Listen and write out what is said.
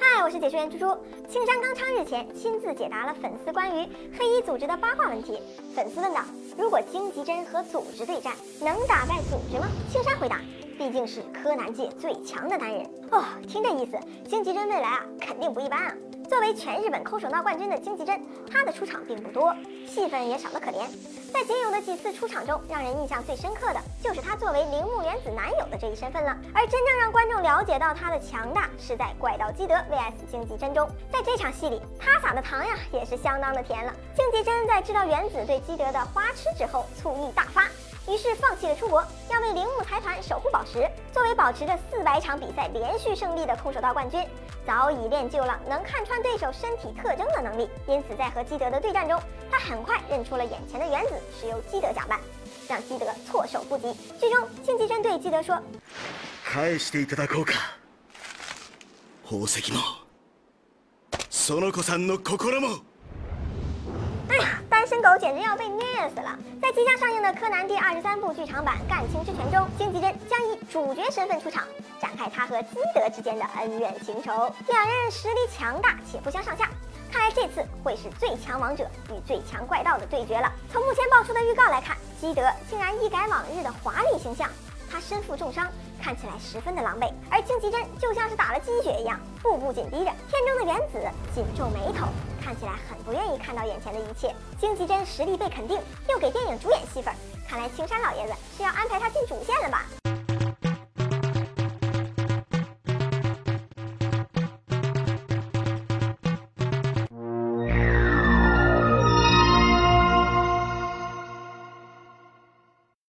嗨，我是解说员猪猪。青山刚昌日前亲自解答了粉丝关于黑衣组织的八卦问题。粉丝问道：如果荆棘针和组织对战，能打败组织吗？青山回答：毕竟是柯南界最强的男人。哦，听这意思，荆棘针未来啊，肯定不一般啊。作为全日本空手道冠军的荆棘针，他的出场并不多，戏份也少得可怜。在仅有的几次出场中，让人印象最深刻的就是他作为铃木原子男友的这一身份了。而真正让观众了解到他的强大，是在怪盗基德 vs 荆棘真中。在这场戏里，他撒的糖呀也是相当的甜了。荆棘真在知道原子对基德的花痴之后，醋意大发。于是放弃了出国，要为铃木财团守护宝石。作为保持着四百场比赛连续胜利的空手道冠军，早已练就了能看穿对手身体特征的能力。因此，在和基德的对战中，他很快认出了眼前的原子是由基德假扮，让基德措手不及。剧中，荆棘真对基德说：“返していただこうか。宝石も、その子さんの心も。”哎呀， ”单身狗简直要被虐死了！在即将上映的《柯南》第二十三部剧场版《干青之拳》中，荆棘真将以主角身份出场，展开他和基德之间的恩怨情仇。两人实力强大且不相上下，看来这次会是最强王者与最强怪盗的对决了。从目前爆出的预告来看，基德竟然一改往日的华丽形象，他身负重伤，看起来十分的狼狈，而荆棘真就像是打了鸡血一样，步步紧逼着。片中的原子紧皱眉头。看起来很不愿意看到眼前的一切。荆棘真实力被肯定，又给电影主演戏份，看来青山老爷子是要安排他进主线了吧？